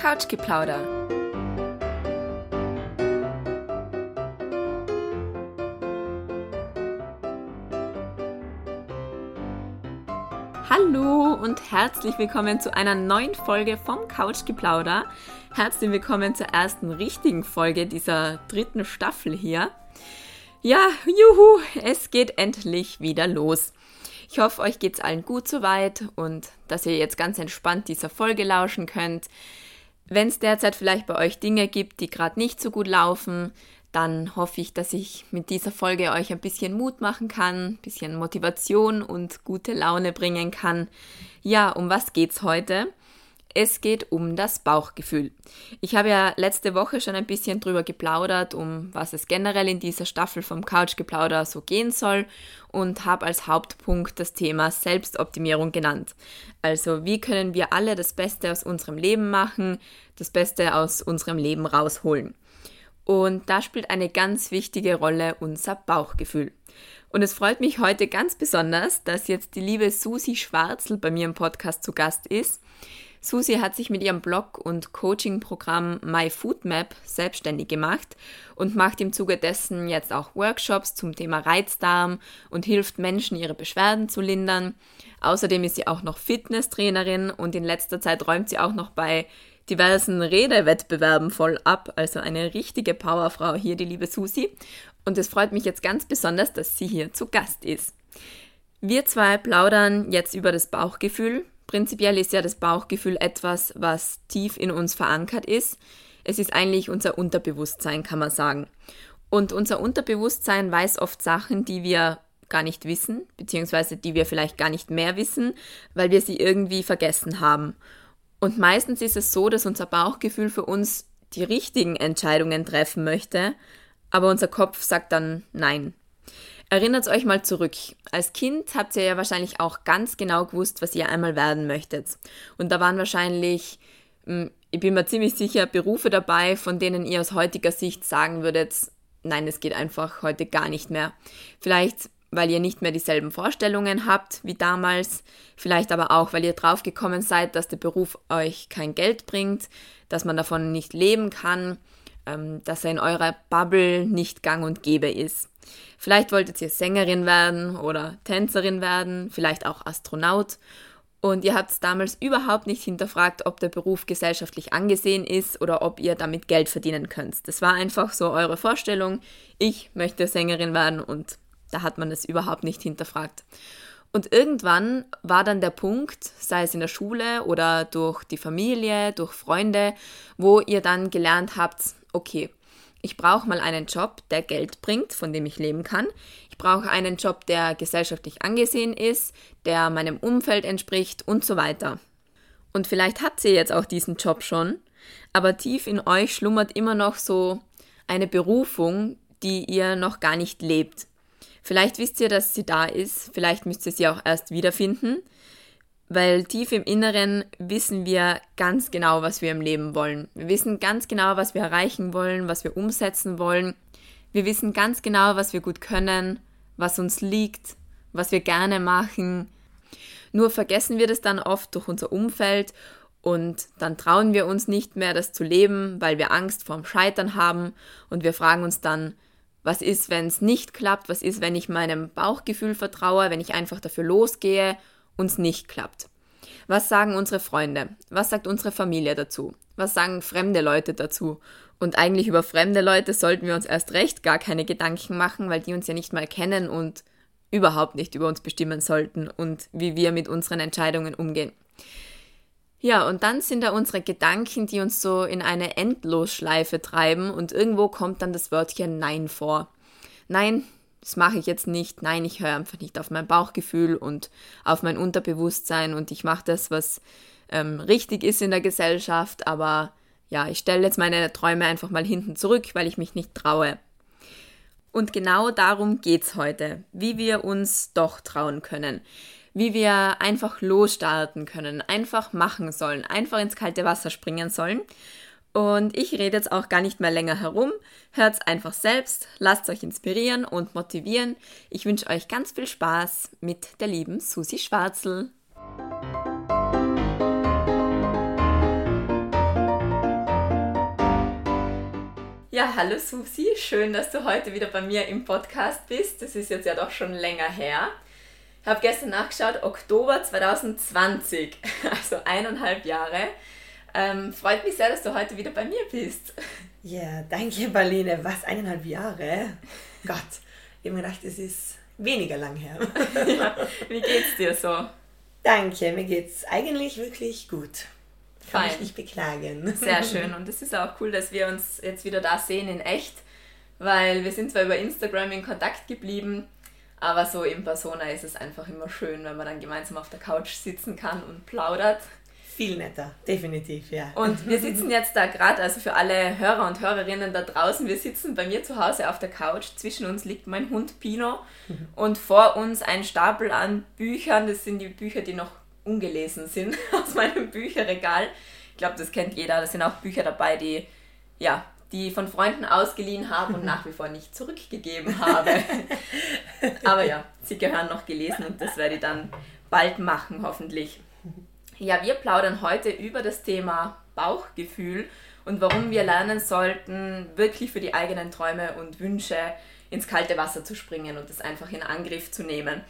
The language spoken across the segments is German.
Couchgeplauder. Hallo und herzlich willkommen zu einer neuen Folge vom Couchgeplauder. Herzlich willkommen zur ersten richtigen Folge dieser dritten Staffel hier. Ja, juhu, es geht endlich wieder los. Ich hoffe, euch geht's allen gut soweit und dass ihr jetzt ganz entspannt dieser Folge lauschen könnt. Wenn es derzeit vielleicht bei euch Dinge gibt, die gerade nicht so gut laufen, dann hoffe ich, dass ich mit dieser Folge euch ein bisschen Mut machen kann, ein bisschen Motivation und gute Laune bringen kann. Ja, um was geht's heute? Es geht um das Bauchgefühl. Ich habe ja letzte Woche schon ein bisschen drüber geplaudert, um was es generell in dieser Staffel vom Couchgeplauder so gehen soll und habe als Hauptpunkt das Thema Selbstoptimierung genannt. Also wie können wir alle das Beste aus unserem Leben machen, das Beste aus unserem Leben rausholen. Und da spielt eine ganz wichtige Rolle unser Bauchgefühl. Und es freut mich heute ganz besonders, dass jetzt die liebe Susi Schwarzel bei mir im Podcast zu Gast ist. Susi hat sich mit ihrem Blog und Coaching-Programm My Food Map selbstständig gemacht und macht im Zuge dessen jetzt auch Workshops zum Thema Reizdarm und hilft Menschen, ihre Beschwerden zu lindern. Außerdem ist sie auch noch Fitnesstrainerin und in letzter Zeit räumt sie auch noch bei diversen Redewettbewerben voll ab. Also eine richtige Powerfrau hier, die liebe Susi. Und es freut mich jetzt ganz besonders, dass sie hier zu Gast ist. Wir zwei plaudern jetzt über das Bauchgefühl, Prinzipiell ist ja das Bauchgefühl etwas, was tief in uns verankert ist. Es ist eigentlich unser Unterbewusstsein, kann man sagen. Und unser Unterbewusstsein weiß oft Sachen, die wir gar nicht wissen, beziehungsweise die wir vielleicht gar nicht mehr wissen, weil wir sie irgendwie vergessen haben. Und meistens ist es so, dass unser Bauchgefühl für uns die richtigen Entscheidungen treffen möchte, aber unser Kopf sagt dann Nein. Erinnert euch mal zurück. Als Kind habt ihr ja wahrscheinlich auch ganz genau gewusst, was ihr einmal werden möchtet. Und da waren wahrscheinlich, hm, ich bin mir ziemlich sicher, Berufe dabei, von denen ihr aus heutiger Sicht sagen würdet, nein, es geht einfach heute gar nicht mehr. Vielleicht weil ihr nicht mehr dieselben Vorstellungen habt wie damals, vielleicht aber auch, weil ihr draufgekommen seid, dass der Beruf euch kein Geld bringt, dass man davon nicht leben kann, ähm, dass er in eurer Bubble nicht gang und gäbe ist. Vielleicht wolltet ihr Sängerin werden oder Tänzerin werden, vielleicht auch Astronaut. Und ihr habt damals überhaupt nicht hinterfragt, ob der Beruf gesellschaftlich angesehen ist oder ob ihr damit Geld verdienen könnt. Das war einfach so eure Vorstellung. Ich möchte Sängerin werden und da hat man es überhaupt nicht hinterfragt. Und irgendwann war dann der Punkt, sei es in der Schule oder durch die Familie, durch Freunde, wo ihr dann gelernt habt, okay, ich brauche mal einen Job, der Geld bringt, von dem ich leben kann. Ich brauche einen Job, der gesellschaftlich angesehen ist, der meinem Umfeld entspricht und so weiter. Und vielleicht habt ihr jetzt auch diesen Job schon, aber tief in euch schlummert immer noch so eine Berufung, die ihr noch gar nicht lebt. Vielleicht wisst ihr, dass sie da ist, vielleicht müsst ihr sie auch erst wiederfinden, weil tief im Inneren wissen wir ganz genau, was wir im Leben wollen. Wir wissen ganz genau, was wir erreichen wollen, was wir umsetzen wollen. Wir wissen ganz genau, was wir gut können, was uns liegt, was wir gerne machen. Nur vergessen wir das dann oft durch unser Umfeld und dann trauen wir uns nicht mehr, das zu leben, weil wir Angst vorm Scheitern haben und wir fragen uns dann, was ist, wenn es nicht klappt? Was ist, wenn ich meinem Bauchgefühl vertraue, wenn ich einfach dafür losgehe uns nicht klappt. Was sagen unsere Freunde? Was sagt unsere Familie dazu? Was sagen fremde Leute dazu? Und eigentlich über fremde Leute sollten wir uns erst recht gar keine Gedanken machen, weil die uns ja nicht mal kennen und überhaupt nicht über uns bestimmen sollten und wie wir mit unseren Entscheidungen umgehen. Ja, und dann sind da unsere Gedanken, die uns so in eine Endlosschleife treiben und irgendwo kommt dann das Wörtchen Nein vor. Nein, das mache ich jetzt nicht. Nein, ich höre einfach nicht auf mein Bauchgefühl und auf mein Unterbewusstsein und ich mache das, was ähm, richtig ist in der Gesellschaft, aber ja, ich stelle jetzt meine Träume einfach mal hinten zurück, weil ich mich nicht traue. Und genau darum geht's heute, wie wir uns doch trauen können, wie wir einfach losstarten können, einfach machen sollen, einfach ins kalte Wasser springen sollen und ich rede jetzt auch gar nicht mehr länger herum. Hört's einfach selbst, lasst euch inspirieren und motivieren. Ich wünsche euch ganz viel Spaß mit der lieben Susi Schwarzel. Ja, hallo Susi, schön, dass du heute wieder bei mir im Podcast bist. Das ist jetzt ja doch schon länger her. Ich habe gestern nachgeschaut, Oktober 2020, also eineinhalb Jahre. Ähm, freut mich sehr, dass du heute wieder bei mir bist. Ja, danke, Marlene. Was, eineinhalb Jahre? Gott, ich habe mir gedacht, es ist weniger lang her. ja, wie geht's dir so? Danke, mir geht's eigentlich wirklich gut. Kann Fein. mich nicht beklagen. Sehr schön. Und es ist auch cool, dass wir uns jetzt wieder da sehen in echt, weil wir sind zwar über Instagram in Kontakt geblieben, aber so in Persona ist es einfach immer schön, wenn man dann gemeinsam auf der Couch sitzen kann und plaudert. Viel netter, definitiv, ja. Und wir sitzen jetzt da gerade, also für alle Hörer und Hörerinnen da draußen, wir sitzen bei mir zu Hause auf der Couch. Zwischen uns liegt mein Hund Pino und vor uns ein Stapel an Büchern. Das sind die Bücher, die noch ungelesen sind aus meinem Bücherregal. Ich glaube, das kennt jeder. Da sind auch Bücher dabei, die ja, die von Freunden ausgeliehen habe und nach wie vor nicht zurückgegeben habe. Aber ja, sie gehören noch gelesen und das werde ich dann bald machen, hoffentlich. Ja, wir plaudern heute über das Thema Bauchgefühl und warum wir lernen sollten, wirklich für die eigenen Träume und Wünsche ins kalte Wasser zu springen und das einfach in Angriff zu nehmen.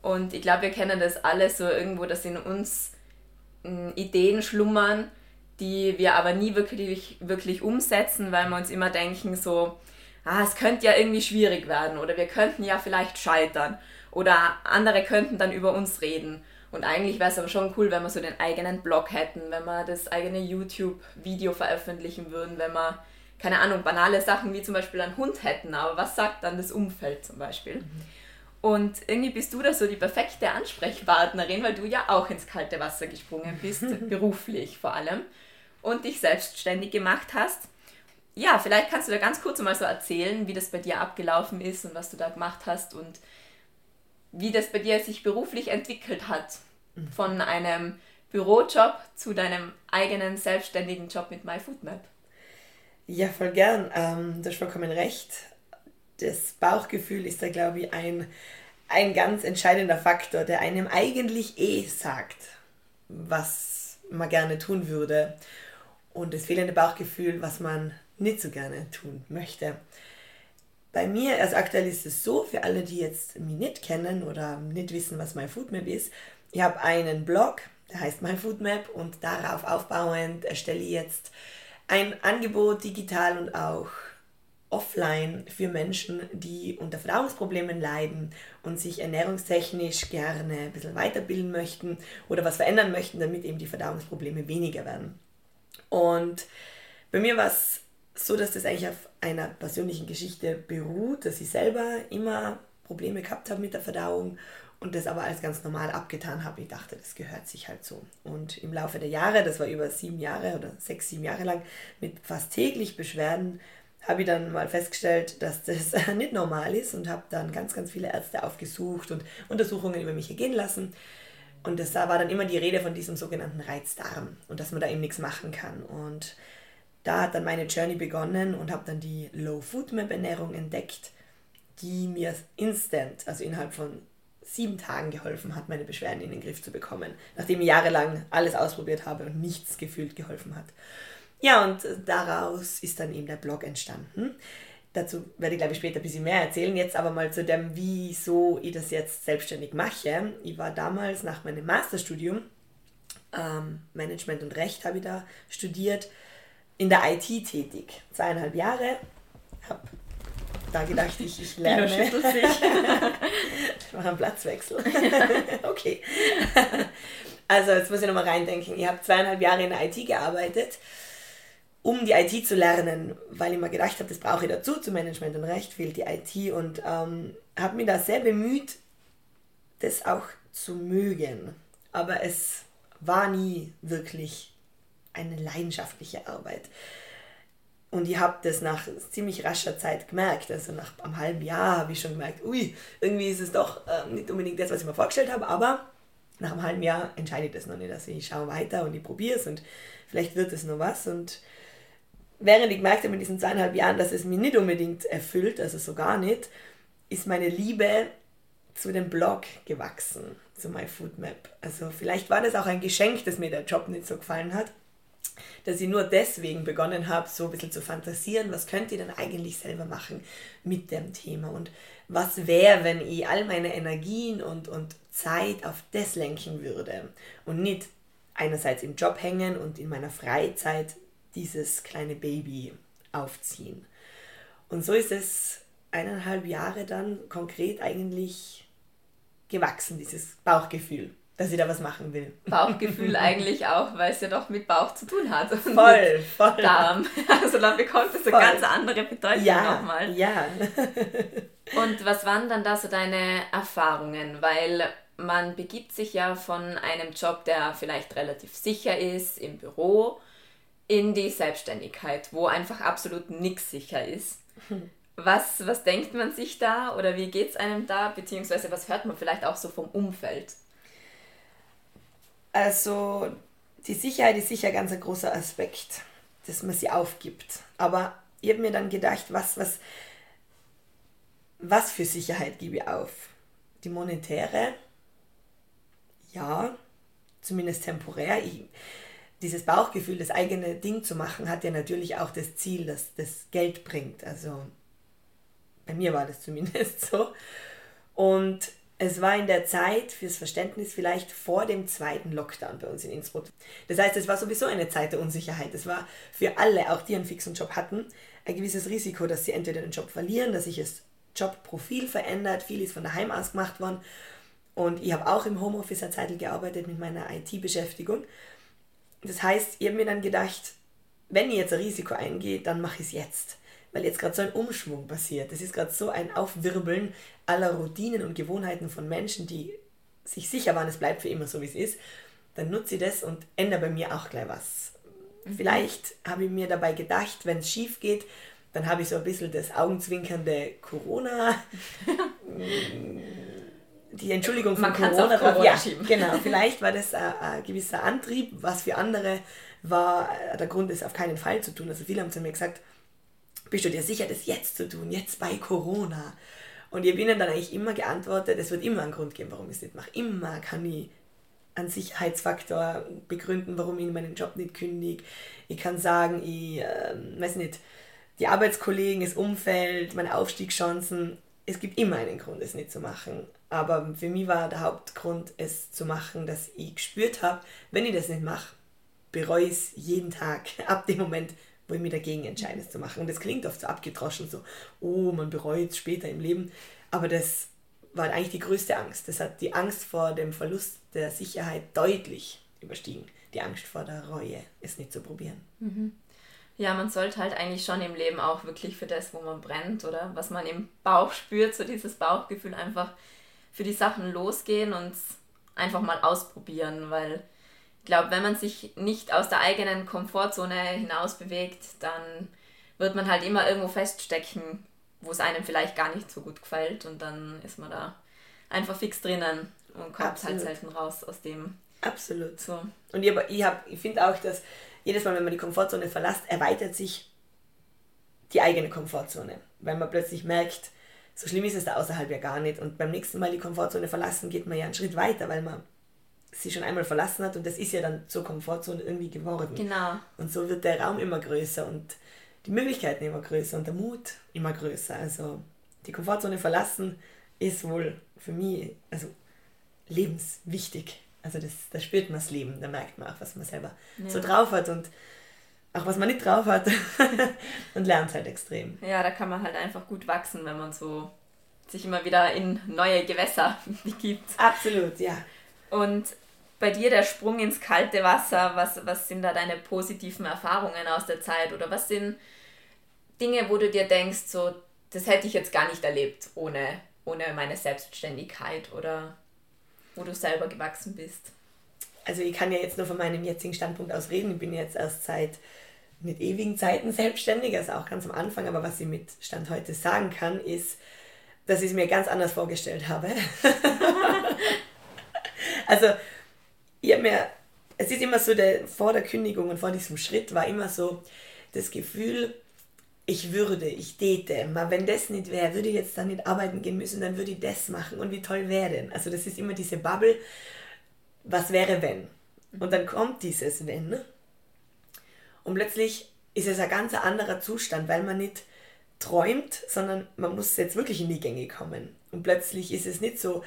Und ich glaube, wir kennen das alle so irgendwo, dass in uns mh, Ideen schlummern, die wir aber nie wirklich, wirklich umsetzen, weil wir uns immer denken, so, ah, es könnte ja irgendwie schwierig werden oder wir könnten ja vielleicht scheitern oder andere könnten dann über uns reden. Und eigentlich wäre es aber schon cool, wenn wir so den eigenen Blog hätten, wenn wir das eigene YouTube-Video veröffentlichen würden, wenn wir, keine Ahnung, banale Sachen wie zum Beispiel einen Hund hätten. Aber was sagt dann das Umfeld zum Beispiel? Mhm. Und irgendwie bist du da so die perfekte Ansprechpartnerin, weil du ja auch ins kalte Wasser gesprungen bist, beruflich vor allem, und dich selbstständig gemacht hast. Ja, vielleicht kannst du da ganz kurz mal so erzählen, wie das bei dir abgelaufen ist und was du da gemacht hast und wie das bei dir sich beruflich entwickelt hat. Von einem Bürojob zu deinem eigenen selbstständigen Job mit MyFoodMap. Ja, voll gern. Ähm, du hast vollkommen recht. Das Bauchgefühl ist da, glaube ich, ein, ein ganz entscheidender Faktor, der einem eigentlich eh sagt, was man gerne tun würde. Und das fehlende Bauchgefühl, was man nicht so gerne tun möchte. Bei mir, also aktuell ist es so, für alle, die jetzt mich nicht kennen oder nicht wissen, was MyFoodMap ist, ich habe einen Blog, der heißt MyFoodMap und darauf aufbauend erstelle ich jetzt ein Angebot digital und auch offline für Menschen, die unter Verdauungsproblemen leiden und sich ernährungstechnisch gerne ein bisschen weiterbilden möchten oder was verändern möchten, damit eben die Verdauungsprobleme weniger werden. Und bei mir war es so, dass das eigentlich auf einer persönlichen Geschichte beruht, dass ich selber immer Probleme gehabt habe mit der Verdauung und das aber als ganz normal abgetan habe. Ich dachte, das gehört sich halt so. Und im Laufe der Jahre, das war über sieben Jahre oder sechs, sieben Jahre lang, mit fast täglich Beschwerden, habe ich dann mal festgestellt, dass das nicht normal ist und habe dann ganz, ganz viele Ärzte aufgesucht und Untersuchungen über mich ergehen lassen. Und das da war dann immer die Rede von diesem sogenannten Reizdarm und dass man da eben nichts machen kann. Und da hat dann meine Journey begonnen und habe dann die Low Food Map Ernährung entdeckt, die mir instant, also innerhalb von sieben Tagen geholfen hat, meine Beschwerden in den Griff zu bekommen, nachdem ich jahrelang alles ausprobiert habe und nichts gefühlt geholfen hat. Ja, und daraus ist dann eben der Blog entstanden. Dazu werde ich, glaube ich, später ein bisschen mehr erzählen. Jetzt aber mal zu dem, wieso ich das jetzt selbstständig mache. Ich war damals nach meinem Masterstudium, ähm, Management und Recht habe ich da studiert, in der IT tätig. Zweieinhalb Jahre. Habe da gedacht, ich, ich lerne. ich mache einen Platzwechsel. okay. Also jetzt muss ich nochmal reindenken. Ich habe zweieinhalb Jahre in der IT gearbeitet um die IT zu lernen, weil ich mir gedacht habe, das brauche ich dazu, zu Management und Recht fehlt die IT und ähm, habe mich da sehr bemüht, das auch zu mögen. Aber es war nie wirklich eine leidenschaftliche Arbeit. Und ich habe das nach ziemlich rascher Zeit gemerkt. Also nach einem halben Jahr habe ich schon gemerkt, ui, irgendwie ist es doch äh, nicht unbedingt das, was ich mir vorgestellt habe, aber nach einem halben Jahr entscheide ich das noch nicht. Also ich schaue weiter und ich probiere es und vielleicht wird es noch was. Und während ich gemerkt habe in diesen zweieinhalb Jahren, dass es mich nicht unbedingt erfüllt, also so gar nicht, ist meine Liebe zu dem Blog gewachsen, zu MyFoodMap. Also vielleicht war das auch ein Geschenk, dass mir der Job nicht so gefallen hat. Dass ich nur deswegen begonnen habe, so ein bisschen zu fantasieren, was könnt ihr denn eigentlich selber machen mit dem Thema und was wäre, wenn ich all meine Energien und, und Zeit auf das lenken würde und nicht einerseits im Job hängen und in meiner Freizeit dieses kleine Baby aufziehen. Und so ist es eineinhalb Jahre dann konkret eigentlich gewachsen, dieses Bauchgefühl dass ich da was machen will. Bauchgefühl eigentlich auch, weil es ja doch mit Bauch zu tun hat. Voll, voll. Darm. Also dann bekommt es eine ganz andere Bedeutung ja, nochmal. Ja. Und was waren dann da so deine Erfahrungen? Weil man begibt sich ja von einem Job, der vielleicht relativ sicher ist, im Büro, in die Selbstständigkeit, wo einfach absolut nichts sicher ist. Was, was denkt man sich da oder wie geht es einem da, beziehungsweise was hört man vielleicht auch so vom Umfeld? Also die Sicherheit ist sicher ganz ein großer Aspekt, dass man sie aufgibt. Aber ich habe mir dann gedacht, was, was, was für Sicherheit gebe ich auf? Die monetäre? Ja, zumindest temporär. Ich, dieses Bauchgefühl, das eigene Ding zu machen, hat ja natürlich auch das Ziel, dass das Geld bringt. Also bei mir war das zumindest so. Und es war in der Zeit, fürs Verständnis, vielleicht vor dem zweiten Lockdown bei uns in Innsbruck. Das heißt, es war sowieso eine Zeit der Unsicherheit. Es war für alle, auch die einen fixen Job hatten, ein gewisses Risiko, dass sie entweder den Job verlieren, dass sich das Jobprofil verändert. Viel ist von daheim aus gemacht worden. Und ich habe auch im Homeoffice eine Zeit gearbeitet mit meiner IT-Beschäftigung. Das heißt, ich habe mir dann gedacht, wenn ich jetzt ein Risiko eingehe, dann mache ich es jetzt weil jetzt gerade so ein Umschwung passiert. Das ist gerade so ein Aufwirbeln aller Routinen und Gewohnheiten von Menschen, die sich sicher waren, es bleibt für immer so, wie es ist. Dann nutze ich das und ändere bei mir auch gleich was. Mhm. Vielleicht habe ich mir dabei gedacht, wenn es schief geht, dann habe ich so ein bisschen das augenzwinkernde Corona. die Entschuldigung von Man Corona, Corona ja, genau. Vielleicht war das ein, ein, gewisser Antrieb, was für andere war der Grund, es auf keinen Fall zu tun. Also viele haben zu mir gesagt, bist du dir sicher, das jetzt zu tun, jetzt bei Corona? Und ich habe ihnen dann eigentlich immer geantwortet, es wird immer einen Grund geben, warum ich es nicht mache. Immer kann ich einen Sicherheitsfaktor begründen, warum ich meinen Job nicht kündige. Ich kann sagen, ich äh, weiß nicht, die Arbeitskollegen, das Umfeld, meine Aufstiegschancen. Es gibt immer einen Grund, es nicht zu machen. Aber für mich war der Hauptgrund, es zu machen, dass ich gespürt habe, wenn ich das nicht mache, bereue ich es jeden Tag. Ab dem Moment, wo ich mich dagegen entscheide, es zu machen. Und das klingt oft so abgedroschen, so, oh, man bereut es später im Leben. Aber das war eigentlich die größte Angst. Das hat die Angst vor dem Verlust der Sicherheit deutlich überstiegen. Die Angst vor der Reue, es nicht zu probieren. Mhm. Ja, man sollte halt eigentlich schon im Leben auch wirklich für das, wo man brennt oder was man im Bauch spürt, so dieses Bauchgefühl einfach für die Sachen losgehen und einfach mal ausprobieren, weil glaube, wenn man sich nicht aus der eigenen Komfortzone hinaus bewegt, dann wird man halt immer irgendwo feststecken, wo es einem vielleicht gar nicht so gut gefällt und dann ist man da einfach fix drinnen und kommt halt Absolut. halt selten raus aus dem. Absolut. So. Und ich, ich, ich finde auch, dass jedes Mal, wenn man die Komfortzone verlässt, erweitert sich die eigene Komfortzone, weil man plötzlich merkt, so schlimm ist es da außerhalb ja gar nicht und beim nächsten Mal die Komfortzone verlassen, geht man ja einen Schritt weiter, weil man sie schon einmal verlassen hat und das ist ja dann zur Komfortzone irgendwie geworden. Genau. Und so wird der Raum immer größer und die Möglichkeiten immer größer und der Mut immer größer. Also die Komfortzone verlassen ist wohl für mich also lebenswichtig. Also das, da spürt man das Leben, da merkt man auch, was man selber ja. so drauf hat und auch was man nicht drauf hat und lernt halt extrem. Ja, da kann man halt einfach gut wachsen, wenn man so sich immer wieder in neue Gewässer begibt. Absolut, ja. Und bei dir der Sprung ins kalte Wasser, was, was sind da deine positiven Erfahrungen aus der Zeit oder was sind Dinge, wo du dir denkst, so, das hätte ich jetzt gar nicht erlebt ohne, ohne meine Selbstständigkeit oder wo du selber gewachsen bist? Also ich kann ja jetzt nur von meinem jetzigen Standpunkt aus reden. Ich bin jetzt erst seit mit ewigen Zeiten selbstständig, also auch ganz am Anfang, aber was ich mit Stand heute sagen kann, ist, dass ich es mir ganz anders vorgestellt habe. also ich habe mir, es ist immer so, der, vor der Kündigung und vor diesem Schritt war immer so das Gefühl, ich würde, ich täte. Wenn das nicht wäre, würde ich jetzt dann nicht arbeiten gehen müssen, dann würde ich das machen und wie toll wäre denn? Also das ist immer diese Bubble, was wäre wenn? Und dann kommt dieses wenn Und plötzlich ist es ein ganz anderer Zustand, weil man nicht träumt, sondern man muss jetzt wirklich in die Gänge kommen. Und plötzlich ist es nicht so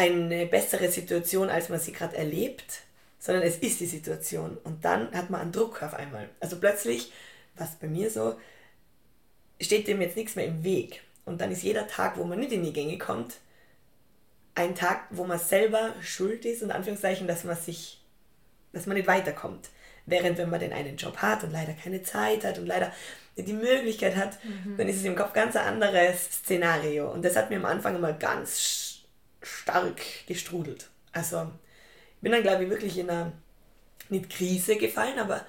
eine bessere Situation, als man sie gerade erlebt, sondern es ist die Situation. Und dann hat man einen Druck auf einmal. Also plötzlich, was bei mir so, steht dem jetzt nichts mehr im Weg. Und dann ist jeder Tag, wo man nicht in die Gänge kommt, ein Tag, wo man selber schuld ist, in Anführungszeichen, dass man sich, dass man nicht weiterkommt. Während wenn man den einen Job hat und leider keine Zeit hat und leider die Möglichkeit hat, mhm. dann ist es im Kopf ganz ein anderes Szenario. Und das hat mir am Anfang immer ganz stark gestrudelt. Also ich bin dann, glaube ich, wirklich in einer, nicht Krise gefallen, aber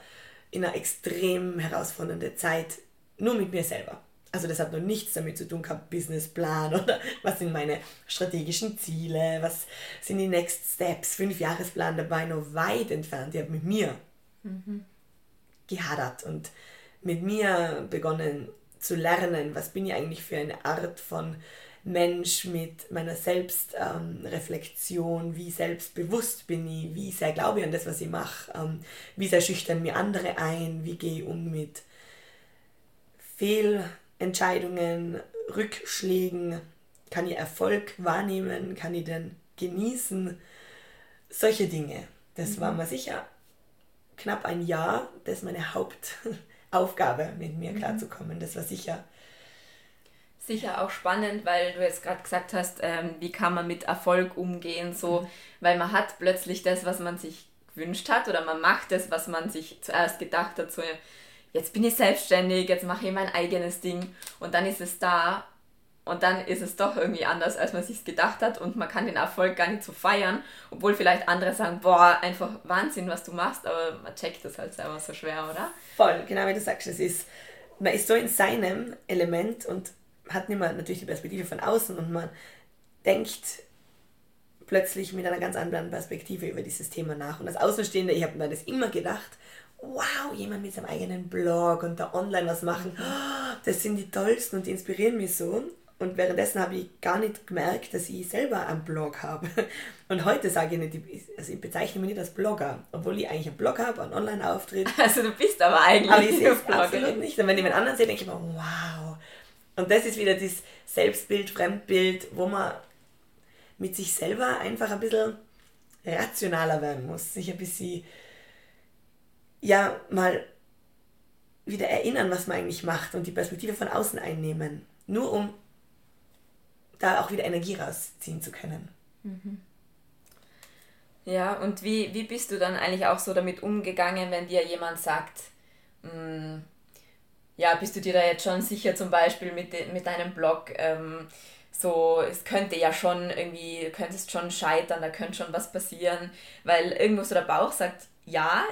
in einer extrem herausfordernde Zeit nur mit mir selber. Also das hat noch nichts damit zu tun gehabt, Businessplan oder was sind meine strategischen Ziele, was sind die Next Steps, Fünfjahresplan dabei, noch weit entfernt. Ich habe mit mir mhm. gehadert und mit mir begonnen zu lernen, was bin ich eigentlich für eine Art von Mensch mit meiner Selbstreflexion, ähm, wie selbstbewusst bin ich, wie sehr glaube ich an das, was ich mache, ähm, wie sehr schüchtern mir andere ein, wie gehe ich um mit Fehlentscheidungen, Rückschlägen, kann ich Erfolg wahrnehmen, kann ich den genießen, solche Dinge. Das mhm. war mir sicher knapp ein Jahr, das ist meine Hauptaufgabe, mit mir mhm. klarzukommen. Das war sicher. Sicher auch spannend, weil du jetzt gerade gesagt hast, ähm, wie kann man mit Erfolg umgehen, so, mhm. weil man hat plötzlich das, was man sich gewünscht hat, oder man macht das, was man sich zuerst gedacht hat, so, jetzt bin ich selbstständig, jetzt mache ich mein eigenes Ding und dann ist es da und dann ist es doch irgendwie anders, als man sich gedacht hat und man kann den Erfolg gar nicht so feiern, obwohl vielleicht andere sagen, boah, einfach Wahnsinn, was du machst, aber man checkt das halt selber so schwer, oder? Voll, genau wie du sagst, es ist, man ist so in seinem Element und hat mehr natürlich die Perspektive von außen und man denkt plötzlich mit einer ganz anderen Perspektive über dieses Thema nach. Und als Außenstehende, ich habe mir das immer gedacht, wow, jemand mit seinem eigenen Blog und da online was machen, das sind die tollsten und die inspirieren mich so. Und währenddessen habe ich gar nicht gemerkt, dass ich selber einen Blog habe. Und heute sage ich nicht, also ich bezeichne mich nicht als Blogger, obwohl ich eigentlich einen Blog habe, einen Online-Auftritt. Also du bist aber eigentlich aber ich sehe es absolut nicht. Und wenn ich mit anderen sehe, denke ich mir, wow. Und das ist wieder das Selbstbild, Fremdbild, wo man mit sich selber einfach ein bisschen rationaler werden muss, sich ein bisschen, ja, mal wieder erinnern, was man eigentlich macht und die Perspektive von außen einnehmen. Nur um da auch wieder Energie rausziehen zu können. Mhm. Ja, und wie, wie bist du dann eigentlich auch so damit umgegangen, wenn dir jemand sagt, mh, mm, ja, bist du dir da jetzt schon sicher zum Beispiel mit, de, mit deinem Blog, ähm, so, es könnte ja schon irgendwie, könntest schon scheitern, da könnte schon was passieren, weil irgendwo so der Bauch sagt, ja,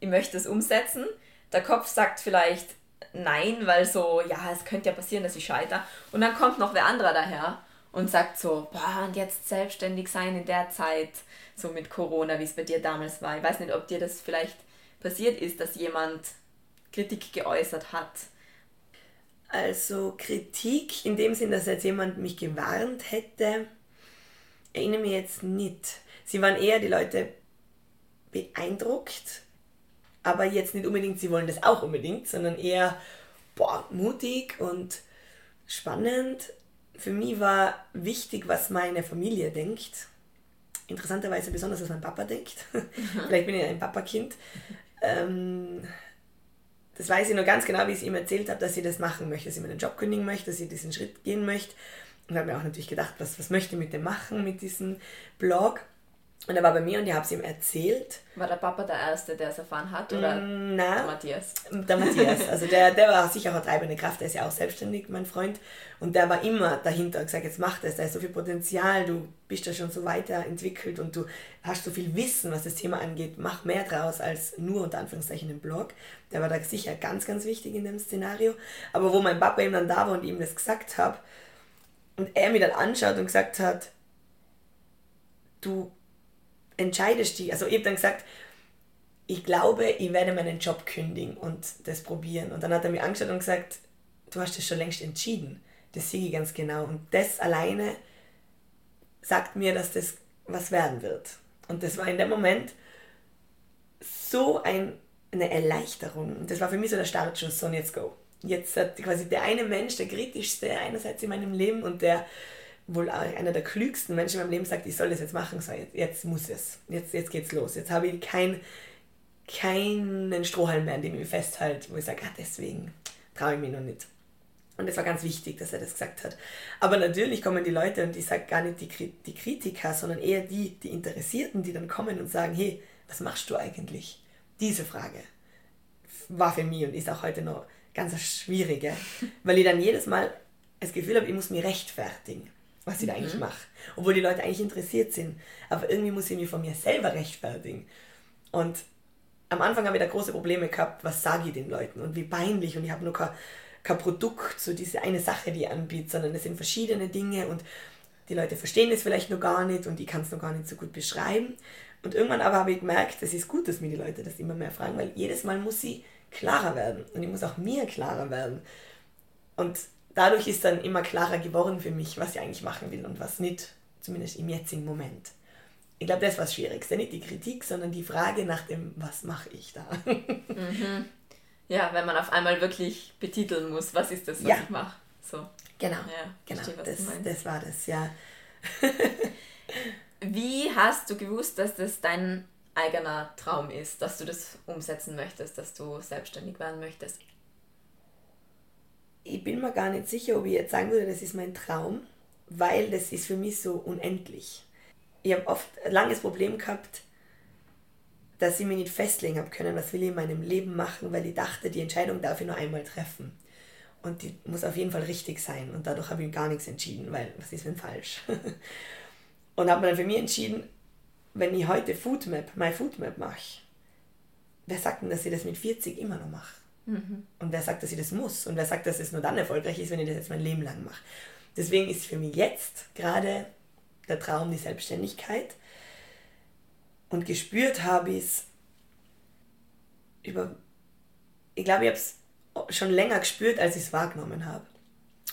ich möchte es umsetzen, der Kopf sagt vielleicht, nein, weil so, ja, es könnte ja passieren, dass ich scheitere. Und dann kommt noch wer anderer daher und sagt so, boah, und jetzt selbstständig sein in der Zeit, so mit Corona, wie es bei dir damals war. Ich weiß nicht, ob dir das vielleicht passiert ist, dass jemand Kritik geäußert hat. Also Kritik in dem Sinn, dass jetzt jemand mich gewarnt hätte, erinnere mich jetzt nicht. Sie waren eher die Leute beeindruckt aber jetzt nicht unbedingt, sie wollen das auch unbedingt, sondern eher boah, mutig und spannend. Für mich war wichtig, was meine Familie denkt. Interessanterweise besonders, was mein Papa denkt. Vielleicht bin ich ein Papakind. Ähm, das weiß ich nur ganz genau, wie ich es ihm erzählt habe, dass sie das machen möchte, dass sie meinen Job kündigen möchte, dass sie diesen Schritt gehen möchte. Und habe mir auch natürlich gedacht, was, was möchte ich mit dem machen, mit diesem Blog. Und er war bei mir und ich habe es ihm erzählt. War der Papa der Erste, der es erfahren hat? Oder mm, Nein, der Matthias? Der Matthias. Also der, der war sicher auch treibende Kraft, der ist ja auch selbstständig, mein Freund. Und der war immer dahinter und gesagt, jetzt mach das, da ist so viel Potenzial, du bist da schon so weiterentwickelt und du hast so viel Wissen, was das Thema angeht. Mach mehr draus als nur unter Anführungszeichen im Blog. Der war da sicher ganz, ganz wichtig in dem Szenario. Aber wo mein Papa eben dann da war und ihm das gesagt habe und er mir dann anschaut und gesagt hat, du entscheidest dich. Also ich habe dann gesagt, ich glaube, ich werde meinen Job kündigen und das probieren. Und dann hat er mir angeschaut und gesagt, du hast das schon längst entschieden. Das sehe ich ganz genau. Und das alleine sagt mir, dass das was werden wird. Und das war in dem Moment so ein eine Erleichterung. Das war für mich so der Startschuss, so und jetzt go. Jetzt hat quasi der eine Mensch, der kritischste einerseits in meinem Leben und der wohl einer der klügsten Menschen in meinem Leben sagt, ich soll das jetzt machen, so jetzt, jetzt muss es. Jetzt, jetzt geht's los. Jetzt habe ich kein, keinen Strohhalm mehr, an dem ich mich festhalte, wo ich sage, ah, deswegen traue ich mich noch nicht. Und es war ganz wichtig, dass er das gesagt hat. Aber natürlich kommen die Leute und ich sage gar nicht die, die Kritiker, sondern eher die, die Interessierten, die dann kommen und sagen, hey, was machst du eigentlich? Diese Frage war für mich und ist auch heute noch ganz schwierige, weil ich dann jedes Mal das Gefühl habe, ich muss mich rechtfertigen, was ich da eigentlich mhm. mache. Obwohl die Leute eigentlich interessiert sind. Aber irgendwie muss ich mich von mir selber rechtfertigen. Und am Anfang habe ich da große Probleme gehabt, was sage ich den Leuten und wie peinlich und ich habe nur kein kein Produkt, so diese eine Sache, die ich anbiete, sondern es sind verschiedene Dinge und die Leute verstehen es vielleicht noch gar nicht und ich kann es noch gar nicht so gut beschreiben. Und irgendwann aber habe ich gemerkt, es ist gut, dass mir die Leute das immer mehr fragen, weil jedes Mal muss sie klarer werden und ich muss auch mir klarer werden. Und dadurch ist dann immer klarer geworden für mich, was ich eigentlich machen will und was nicht, zumindest im jetzigen Moment. Ich glaube, das war das Schwierigste, nicht die Kritik, sondern die Frage nach dem, was mache ich da? Mhm. Ja, wenn man auf einmal wirklich betiteln muss, was ist das, was ja. ich mache. So. Genau, ja, genau. Verstehe, das, das war das, ja. Wie hast du gewusst, dass das dein eigener Traum ist, dass du das umsetzen möchtest, dass du selbstständig werden möchtest? Ich bin mir gar nicht sicher, ob ich jetzt sagen würde, das ist mein Traum, weil das ist für mich so unendlich. Ich habe oft ein langes Problem gehabt, dass ich mich nicht festlegen habe können, was will ich in meinem Leben machen, weil ich dachte, die Entscheidung darf ich nur einmal treffen. Und die muss auf jeden Fall richtig sein. Und dadurch habe ich gar nichts entschieden, weil was ist denn falsch? und habe mir dann für mich entschieden, wenn ich heute Foodmap, mein Foodmap mache, wer sagt denn, dass ich das mit 40 immer noch mache? Mhm. Und wer sagt, dass ich das muss? Und wer sagt, dass es nur dann erfolgreich ist, wenn ich das jetzt mein Leben lang mache? Deswegen ist für mich jetzt gerade der Traum die Selbstständigkeit und gespürt habe ich es über, ich glaube, ich habe es schon länger gespürt, als ich es wahrgenommen habe.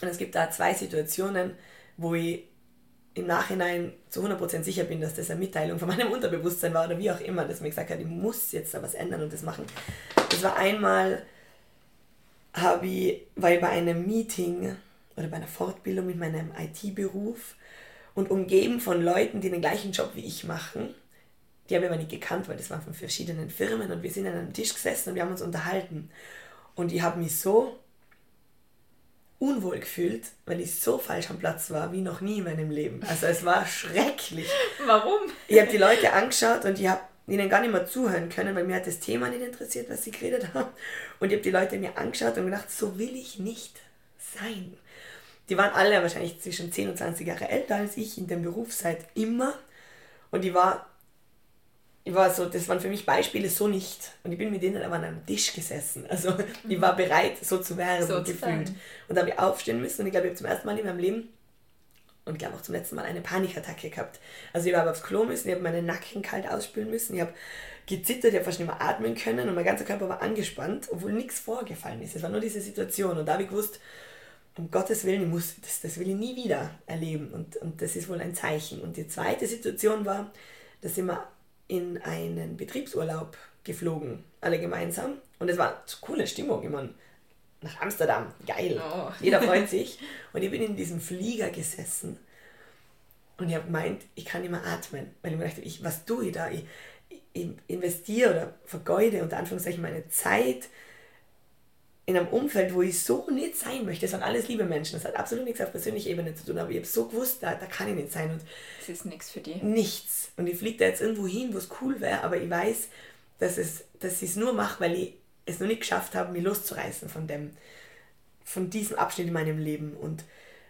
Und es gibt da zwei Situationen, wo ich im Nachhinein zu 100% sicher bin, dass das eine Mitteilung von meinem Unterbewusstsein war oder wie auch immer, dass mir gesagt hat, ich muss jetzt da was ändern und das machen. Das war einmal, habe ich, war ich bei einem Meeting oder bei einer Fortbildung mit meinem IT-Beruf und umgeben von Leuten, die den gleichen Job wie ich machen die habe ich aber nicht gekannt, weil das waren von verschiedenen Firmen und wir sind an einem Tisch gesessen und wir haben uns unterhalten. Und ich habe mich so unwohl gefühlt, weil ich so falsch am Platz war wie noch nie in meinem Leben. Also es war schrecklich. Warum? Ich habe die Leute angeschaut und ich habe ihnen gar nicht mehr zuhören können, weil mir hat das Thema nicht interessiert, was sie geredet haben. Und ich habe die Leute mir angeschaut und gedacht, so will ich nicht sein. Die waren alle wahrscheinlich zwischen 10 und 20 Jahre älter als ich in dem Beruf seit immer. Und ich war ich war so, das waren für mich Beispiele so nicht. Und ich bin mit denen aber an einem Tisch gesessen. Also ich war bereit, so zu werden so gefühlt. Sein. Und da habe ich aufstehen müssen und ich glaube, ich habe zum ersten Mal in meinem Leben und ich glaube auch zum letzten Mal eine Panikattacke gehabt. Also ich habe aufs Klo müssen, ich habe meinen Nacken kalt ausspülen müssen, ich habe gezittert, ich habe fast nicht mehr atmen können und mein ganzer Körper war angespannt, obwohl nichts vorgefallen ist. Es war nur diese Situation und da habe ich gewusst, um Gottes Willen, ich muss, das, das will ich nie wieder erleben und, und das ist wohl ein Zeichen. Und die zweite Situation war, dass ich mir in einen Betriebsurlaub geflogen, alle gemeinsam. Und es war eine coole Stimmung. Ich meine, nach Amsterdam, geil. Oh. Jeder freut sich. Und ich bin in diesem Flieger gesessen und ich habe gemeint, ich kann nicht mehr atmen. Weil ich mir dachte, ich, was tue ich da? Ich, ich investiere oder vergeude unter Anführungszeichen meine Zeit in einem Umfeld, wo ich so nicht sein möchte. Das sind alles liebe Menschen. Das hat absolut nichts auf persönlicher Ebene zu tun. Aber ich habe so gewusst, da, da kann ich nicht sein. Und das ist nichts für dich. Nichts. Und ich fliege da jetzt irgendwo hin, wo es cool wäre, aber ich weiß, dass, es, dass ich es nur mache, weil ich es noch nicht geschafft habe, mich loszureißen von dem, von diesem Abschnitt in meinem Leben. Und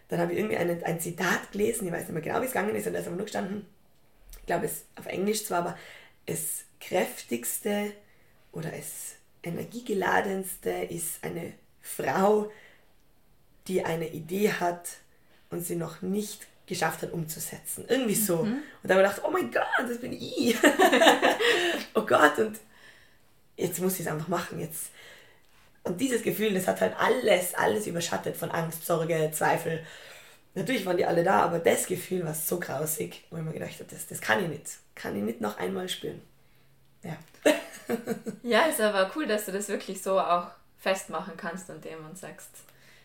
dann habe ich irgendwie ein, ein Zitat gelesen, ich weiß nicht mehr genau, wie es gegangen ist, und da ist aber nur gestanden, ich glaube es auf Englisch zwar, aber das kräftigste oder es energiegeladenste ist eine Frau, die eine Idee hat und sie noch nicht geschafft hat umzusetzen. Irgendwie so. Mhm. Und da habe ich gedacht, oh mein Gott, das bin ich. oh Gott, und jetzt muss ich es einfach machen. Jetzt. Und dieses Gefühl, das hat halt alles, alles überschattet von Angst, Sorge, Zweifel. Natürlich waren die alle da, aber das Gefühl war so grausig, wo ich mir gedacht habe, das, das kann ich nicht. Kann ich nicht noch einmal spüren. Ja. ja, ist aber cool, dass du das wirklich so auch festmachen kannst an dem und sagst,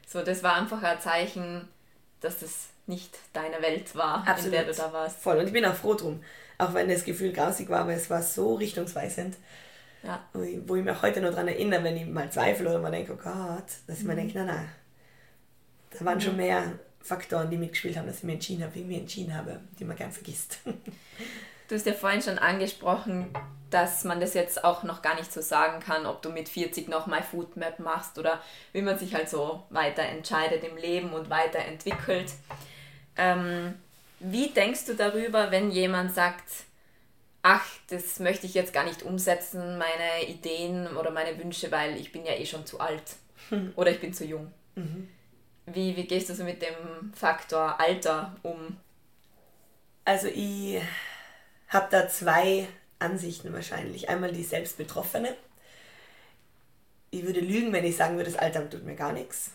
so, das war einfach ein Zeichen, dass das nicht deine Welt war, Absolut. in der du da warst. Voll. Und ich bin auch froh drum. Auch wenn das Gefühl grausig war, aber es war so richtungsweisend. Ja. Wo ich, mich heute noch daran erinnere, wenn ich mal zweifle oder mal denke, oh Gott, dass ich mhm. mir denke, nein, nein. Da waren mhm. schon mehr Faktoren, die mitgespielt haben, dass ich mich entschieden habe, wie ich mich entschieden habe, die man gern vergisst. Du hast ja vorhin schon angesprochen, dass man das jetzt auch noch gar nicht so sagen kann, ob du mit 40 noch mal Foodmap machst oder wie man sich halt so weiter entscheidet im Leben und weiterentwickelt. Ähm, wie denkst du darüber, wenn jemand sagt, ach, das möchte ich jetzt gar nicht umsetzen, meine Ideen oder meine Wünsche, weil ich bin ja eh schon zu alt oder ich bin zu jung. Mhm. Wie, wie gehst du so mit dem Faktor Alter um? Also ich habe da zwei Ansichten wahrscheinlich. Einmal die Selbstbetroffene. Ich würde lügen, wenn ich sagen würde, das Alter tut mir gar nichts.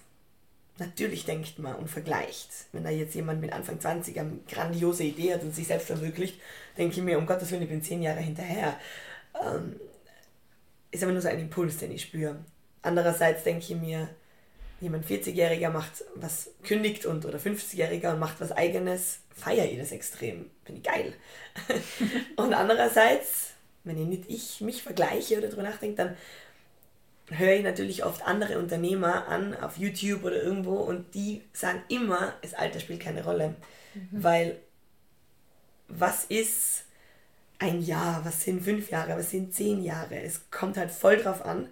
Natürlich denkt man und vergleicht. Wenn da jetzt jemand mit Anfang 20 eine grandiose Idee hat und sich selbst verwirklicht, denke ich mir, um Gottes Willen, ich bin zehn Jahre hinterher. Ähm, ist aber nur so ein Impuls, den ich spüre. Andererseits denke ich mir, jemand 40-Jähriger macht was, kündigt und oder 50-Jähriger und macht was eigenes, feiere ich das extrem. Finde ich geil. und andererseits, wenn ich nicht ich mich vergleiche oder darüber nachdenke, dann höre ich natürlich oft andere Unternehmer an auf YouTube oder irgendwo und die sagen immer, das Alter spielt keine Rolle. Mhm. Weil was ist ein Jahr, was sind fünf Jahre, was sind zehn Jahre? Es kommt halt voll drauf an,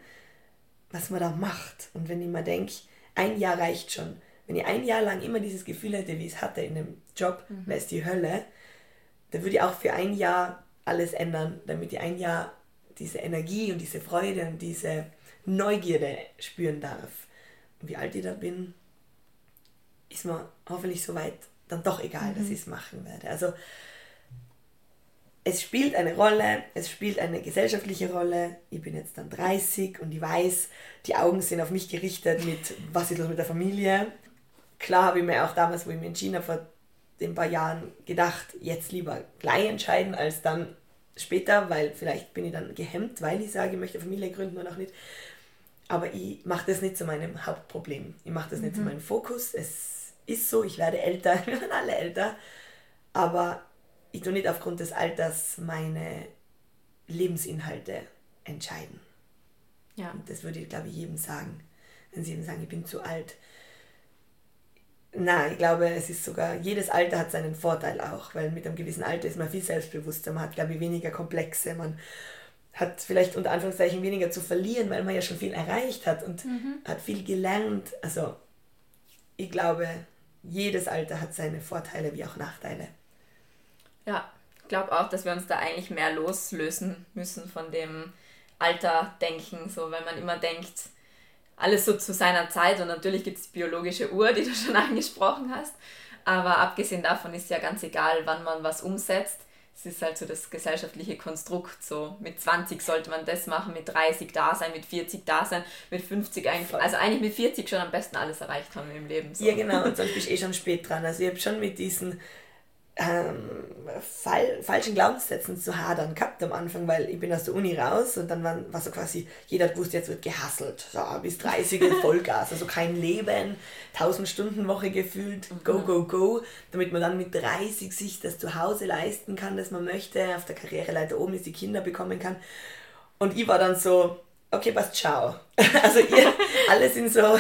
was man da macht. Und wenn ich mal denke, ein Jahr reicht schon. Wenn ich ein Jahr lang immer dieses Gefühl hätte, wie ich es hatte in dem Job, mhm. wäre es die Hölle, dann würde ich auch für ein Jahr alles ändern, damit ich ein Jahr diese Energie und diese Freude und diese Neugierde spüren darf. Und wie alt ich da bin, ist mir hoffentlich soweit dann doch egal, mhm. dass ich es machen werde. Also es spielt eine Rolle, es spielt eine gesellschaftliche Rolle. Ich bin jetzt dann 30 und ich weiß, die Augen sind auf mich gerichtet mit, was ist los mit der Familie. Klar habe ich mir auch damals, wo ich mich entschieden habe, vor den paar Jahren gedacht, jetzt lieber gleich entscheiden als dann später, weil vielleicht bin ich dann gehemmt, weil ich sage, ich möchte Familie gründen oder auch nicht. Aber ich mache das nicht zu meinem Hauptproblem. Ich mache das nicht mhm. zu meinem Fokus. Es ist so, ich werde älter, wir werden alle älter. Aber ich tue nicht aufgrund des Alters meine Lebensinhalte entscheiden. Ja. Und das würde ich, glaube ich, jedem sagen, wenn sie ihm sagen, ich bin zu alt. Nein, ich glaube, es ist sogar, jedes Alter hat seinen Vorteil auch, weil mit einem gewissen Alter ist man viel selbstbewusster, man hat, glaube ich, weniger Komplexe, man hat vielleicht unter Anführungszeichen weniger zu verlieren, weil man ja schon viel erreicht hat und mhm. hat viel gelernt. Also, ich glaube, jedes Alter hat seine Vorteile wie auch Nachteile. Ja, ich glaube auch, dass wir uns da eigentlich mehr loslösen müssen von dem Alter-Denken, so wenn man immer denkt, alles so zu seiner Zeit und natürlich gibt es die biologische Uhr, die du schon angesprochen hast, aber abgesehen davon ist ja ganz egal, wann man was umsetzt. Es ist halt so das gesellschaftliche Konstrukt. So mit 20 sollte man das machen, mit 30 da sein, mit 40 da sein, mit 50 eigentlich. Also eigentlich mit 40 schon am besten alles erreicht haben im Leben. So. Ja, genau, und sonst bist du eh schon spät dran. Also ich habe schon mit diesen ähm, fall, falschen Glaubenssätzen zu hadern gehabt am Anfang, weil ich bin aus der Uni raus und dann war, war so quasi, jeder hat gewusst, jetzt wird gehasselt. So, bis 30 Vollgas, also kein Leben, 1000 Stunden Woche gefühlt, go, go, go, damit man dann mit 30 sich das zu Hause leisten kann, das man möchte, auf der Karriereleiter oben ist, die Kinder bekommen kann. Und ich war dann so, okay, passt, ciao. also ihr, alle sind so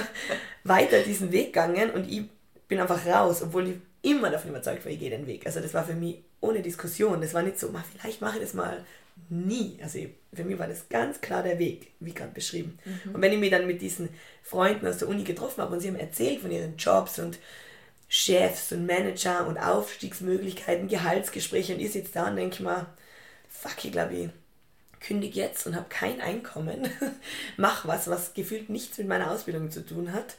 weiter diesen Weg gegangen und ich bin einfach raus, obwohl ich immer davon überzeugt war, ich gehe den Weg. Also das war für mich ohne Diskussion. Das war nicht so, vielleicht mache ich das mal. Nie. Also für mich war das ganz klar der Weg, wie gerade beschrieben. Mhm. Und wenn ich mich dann mit diesen Freunden aus der Uni getroffen habe und sie haben erzählt von ihren Jobs und Chefs und Manager und Aufstiegsmöglichkeiten, Gehaltsgespräche und ich sitze da und denke mal, fuck, ich glaube, ich kündige jetzt und habe kein Einkommen, mach was, was gefühlt nichts mit meiner Ausbildung zu tun hat.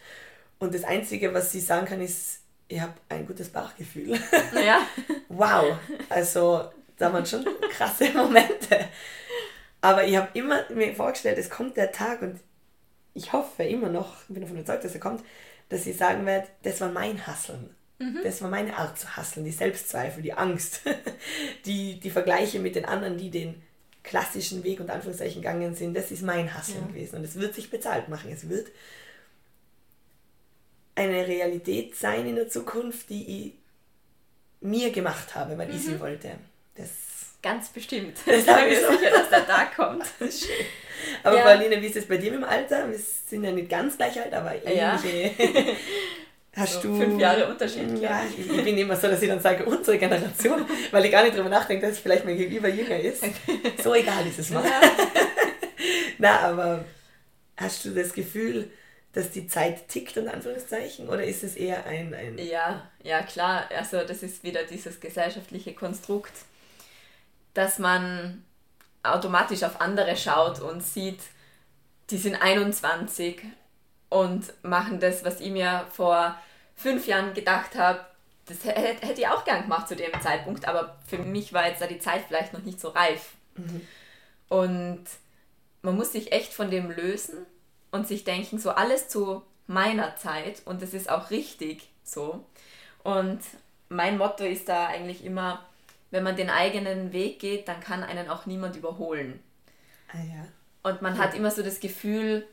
Und das Einzige, was sie sagen kann, ist, ich habe ein gutes Bauchgefühl. Ja. wow. Also, da waren schon krasse Momente. Aber ich habe immer mir vorgestellt, es kommt der Tag und ich hoffe immer noch, bin davon überzeugt, dass er kommt, dass ich sagen werde, das war mein Hasseln. Mhm. Das war meine Art zu hasseln, die Selbstzweifel, die Angst, die, die Vergleiche mit den anderen, die den klassischen Weg und Anführungszeichen gegangen sind, das ist mein Hassel Ja. gewesen. Und es wird sich bezahlt machen. Es wird eine Realität sein in der Zukunft, die ich mir gemacht habe, weil ich sie wollte. Das, Ganz bestimmt. Das Ich bin mir so. sicher, dass der Tag kommt. Aber Ja. Pauline, wie ist es bei dir mit dem Alter? Wir sind ja nicht ganz gleich alt, aber Ja. ähnliche. Hast So du fünf Jahre Unterschied, Ja, ich, ich bin immer so, dass ich dann sage, unsere Generation, weil ich gar nicht drüber nachdenke, dass vielleicht mein Gegenüber jünger ist. So egal ist es mal. Na, aber hast du das Gefühl, dass die Zeit tickt, in Anführungszeichen? Oder ist es eher ein. ein Ja, ja klar. Also das ist wieder dieses gesellschaftliche Konstrukt, dass man automatisch auf andere schaut und sieht, die sind 21 und machen das, was ich mir vor fünf Jahren gedacht habe, das hä- hätte ich auch gern gemacht zu dem Zeitpunkt, aber für mich war jetzt da die Zeit vielleicht noch nicht so reif. Und man muss sich echt von dem lösen und sich denken, so alles zu meiner Zeit und das ist auch richtig so. Und mein Motto ist da eigentlich immer, wenn man den eigenen Weg geht, dann kann einen auch niemand überholen. ah ja. Und man hat immer so das Gefühl,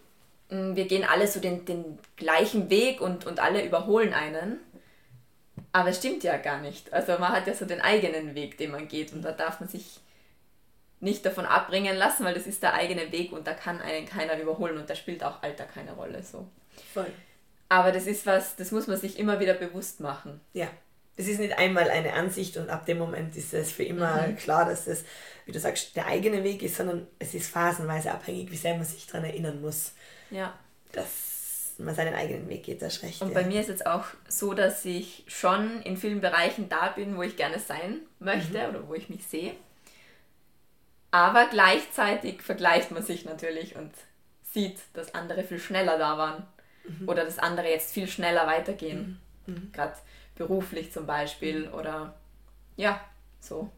mh, wir gehen alle so den, den gleichen Weg und, und alle überholen einen. Aber es stimmt ja gar nicht. Also man hat ja so den eigenen Weg, den man geht und da darf man sich nicht davon abbringen lassen, weil das ist der eigene Weg und da kann einen keiner überholen und da spielt auch Alter keine Rolle so. Voll. Aber das ist was, das muss man sich immer wieder bewusst machen. Ja. Es ist nicht einmal eine Ansicht und ab dem Moment ist es für immer klar, dass es, wie du sagst, der eigene Weg ist, sondern es ist phasenweise abhängig, wie sehr man sich daran erinnern muss, Ja. dass man seinen eigenen Weg geht. Das ist recht. Und ja. bei mir ist jetzt auch so, dass ich schon in vielen Bereichen da bin, wo ich gerne sein möchte oder wo ich mich sehe. Aber gleichzeitig vergleicht man sich natürlich und sieht, dass andere viel schneller da waren oder dass andere jetzt viel schneller weitergehen. Gerade beruflich zum Beispiel oder ja, so.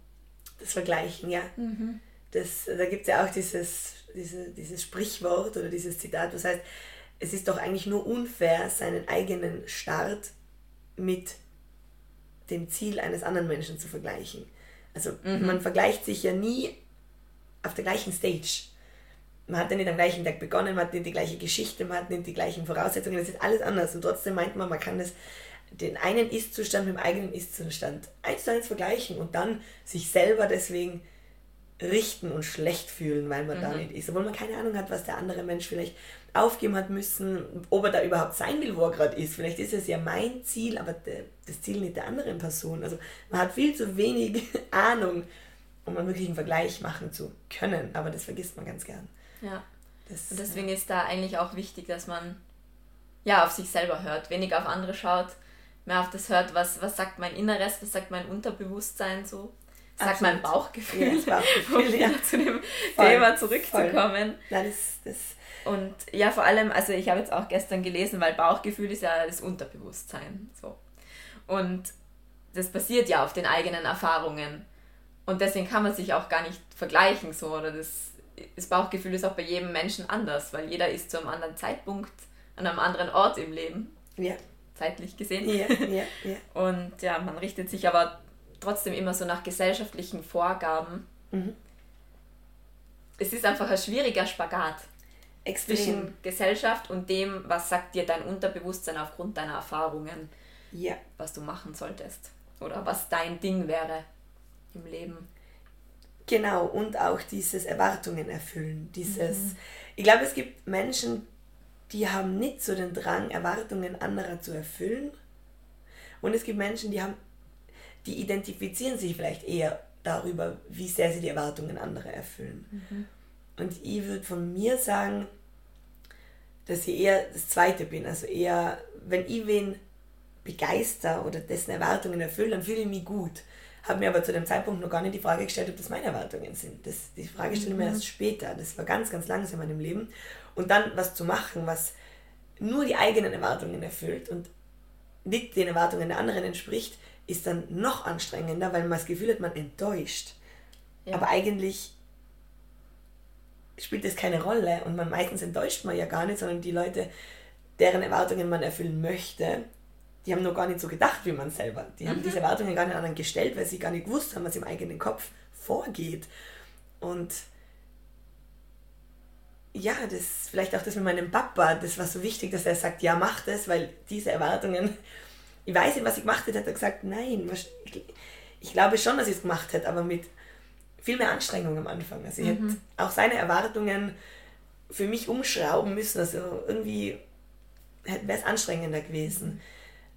Das Vergleichen, ja. Das, da gibt es ja auch dieses, diese, dieses Sprichwort oder dieses Zitat, das heißt, es ist doch eigentlich nur unfair, seinen eigenen Start mit dem Ziel eines anderen Menschen zu vergleichen. Also man vergleicht sich ja nie auf der gleichen Stage. Man hat ja nicht am gleichen Tag begonnen, man hat nicht die gleiche Geschichte, man hat nicht die gleichen Voraussetzungen, das ist alles anders. Und trotzdem meint man, man kann das, den einen Ist-Zustand mit dem eigenen Ist-Zustand eins zu eins vergleichen und dann sich selber deswegen richten und schlecht fühlen, weil man da nicht ist. Obwohl man keine Ahnung hat, was der andere Mensch vielleicht aufgeben hat müssen, ob er da überhaupt sein will, wo er gerade ist. Vielleicht ist es ja mein Ziel, aber das Ziel nicht der anderen Person. Also man hat viel zu wenig Ahnung, um einen wirklichen Vergleich machen zu können. Aber das vergisst man ganz gern. Ja. Das, Und deswegen ist da eigentlich auch wichtig, dass man ja auf sich selber hört, weniger auf andere schaut, mehr auf das hört, was, was sagt mein Inneres, was sagt mein Unterbewusstsein so, sagt Absolut. mein Bauchgefühl, Ja, Bauchgefühl, um wieder ja. zu dem Voll, Thema zurückzukommen. Nein, das, das, Und ja, vor allem, also ich habe jetzt auch gestern gelesen, weil Bauchgefühl ist ja das Unterbewusstsein. So. Und das basiert ja auf den eigenen Erfahrungen. Und deswegen kann man sich auch gar nicht vergleichen. So. Oder das, das Bauchgefühl ist auch bei jedem Menschen anders, weil jeder ist zu einem anderen Zeitpunkt, an einem anderen Ort im Leben, ja, zeitlich gesehen. ja, ja, ja. Und ja, man richtet sich aber trotzdem immer so nach gesellschaftlichen Vorgaben. Mhm. Es ist einfach ein schwieriger Spagat Extrem. zwischen Gesellschaft und dem, was sagt dir dein Unterbewusstsein aufgrund deiner Erfahrungen, Ja. was du machen solltest oder was dein Ding wäre im Leben. Genau, und auch dieses Erwartungen erfüllen. Dieses, ich glaube, es gibt Menschen, die haben nicht so den Drang, Erwartungen anderer zu erfüllen. Und es gibt Menschen, die haben, die identifizieren sich vielleicht eher darüber, wie sehr sie die Erwartungen anderer erfüllen. Und ich würde von mir sagen, dass ich eher das Zweite bin. Also eher, wenn ich wen begeister oder dessen Erwartungen erfülle, dann fühle ich mich gut. Habe mir aber zu dem Zeitpunkt noch gar nicht die Frage gestellt, ob das meine Erwartungen sind. Das, die Frage stelle ich mir erst später. Das war ganz, ganz langsam in meinem Leben. Und dann was zu machen, was nur die eigenen Erwartungen erfüllt und nicht den Erwartungen der anderen entspricht, ist dann noch anstrengender, weil man das Gefühl hat, man enttäuscht. Ja. Aber eigentlich spielt das keine Rolle und man meistens enttäuscht man ja gar nicht, sondern die Leute, deren Erwartungen man erfüllen möchte, die haben noch gar nicht so gedacht wie man selber. Die haben diese Erwartungen gar nicht an anderen gestellt, weil sie gar nicht gewusst haben, was im eigenen Kopf vorgeht. Und ja, das vielleicht auch das mit meinem Papa, das war so wichtig, dass er sagt, ja, mach das, weil diese Erwartungen, ich weiß nicht, was ich gemacht hätte, hat er gesagt, nein, ich, ich glaube schon, dass ich es gemacht hätte, aber mit viel mehr Anstrengung am Anfang. Also ich mhm. hätte auch seine Erwartungen für mich umschrauben müssen, also irgendwie wäre es anstrengender gewesen.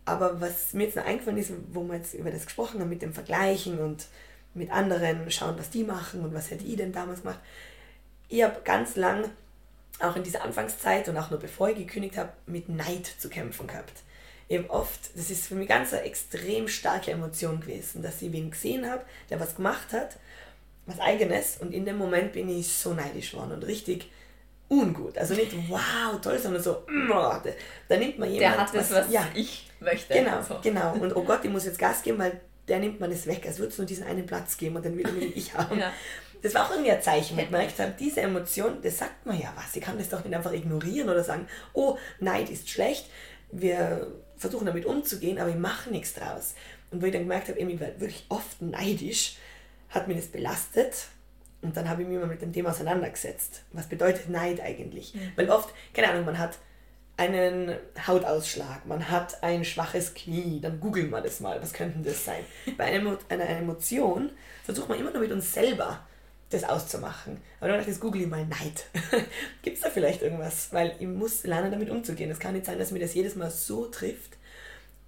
Aber was mir jetzt noch eingefallen ist, wo wir jetzt über das gesprochen haben, mit dem Vergleichen und mit anderen schauen, was die machen und was hätte ich denn damals gemacht. Ich habe ganz lang, auch in dieser Anfangszeit und auch nur bevor ich gekündigt habe, mit Neid zu kämpfen gehabt. Ich habe oft, das ist für mich ganz eine extrem starke Emotion gewesen, dass ich wen gesehen habe, der was gemacht hat, was eigenes und in dem Moment bin ich so neidisch geworden und richtig ungut. Also nicht wow, toll, sondern so, da nimmt man jemanden. Der hat das, was, was ja, ich möchte. Genau, so. genau. Und oh Gott, ich muss jetzt Gas geben, weil der nimmt man es weg. Als würde es nur diesen einen Platz geben und dann will er ich haben. ja. Das war auch irgendwie ein Zeichen, ich gemerkt habe, diese Emotion, das sagt man ja was. Ich kann das doch nicht einfach ignorieren oder sagen, oh, Neid ist schlecht, wir versuchen damit umzugehen, aber ich mache nichts draus. Und wo ich dann gemerkt habe, ich war wirklich oft neidisch, hat mir das belastet und dann habe ich mich mal mit dem Thema auseinandergesetzt. Was bedeutet Neid eigentlich? Mhm. Weil oft, keine Ahnung, man hat einen Hautausschlag, man hat ein schwaches Knie, dann googeln wir das mal, was könnte das sein? Bei einer, einer Emotion versucht man immer nur mit uns selber das auszumachen. Aber dann dachte ich, google ich mal Neid. Gibt es da vielleicht irgendwas? Weil ich muss lernen, damit umzugehen. Es kann nicht sein, dass mir das jedes Mal so trifft.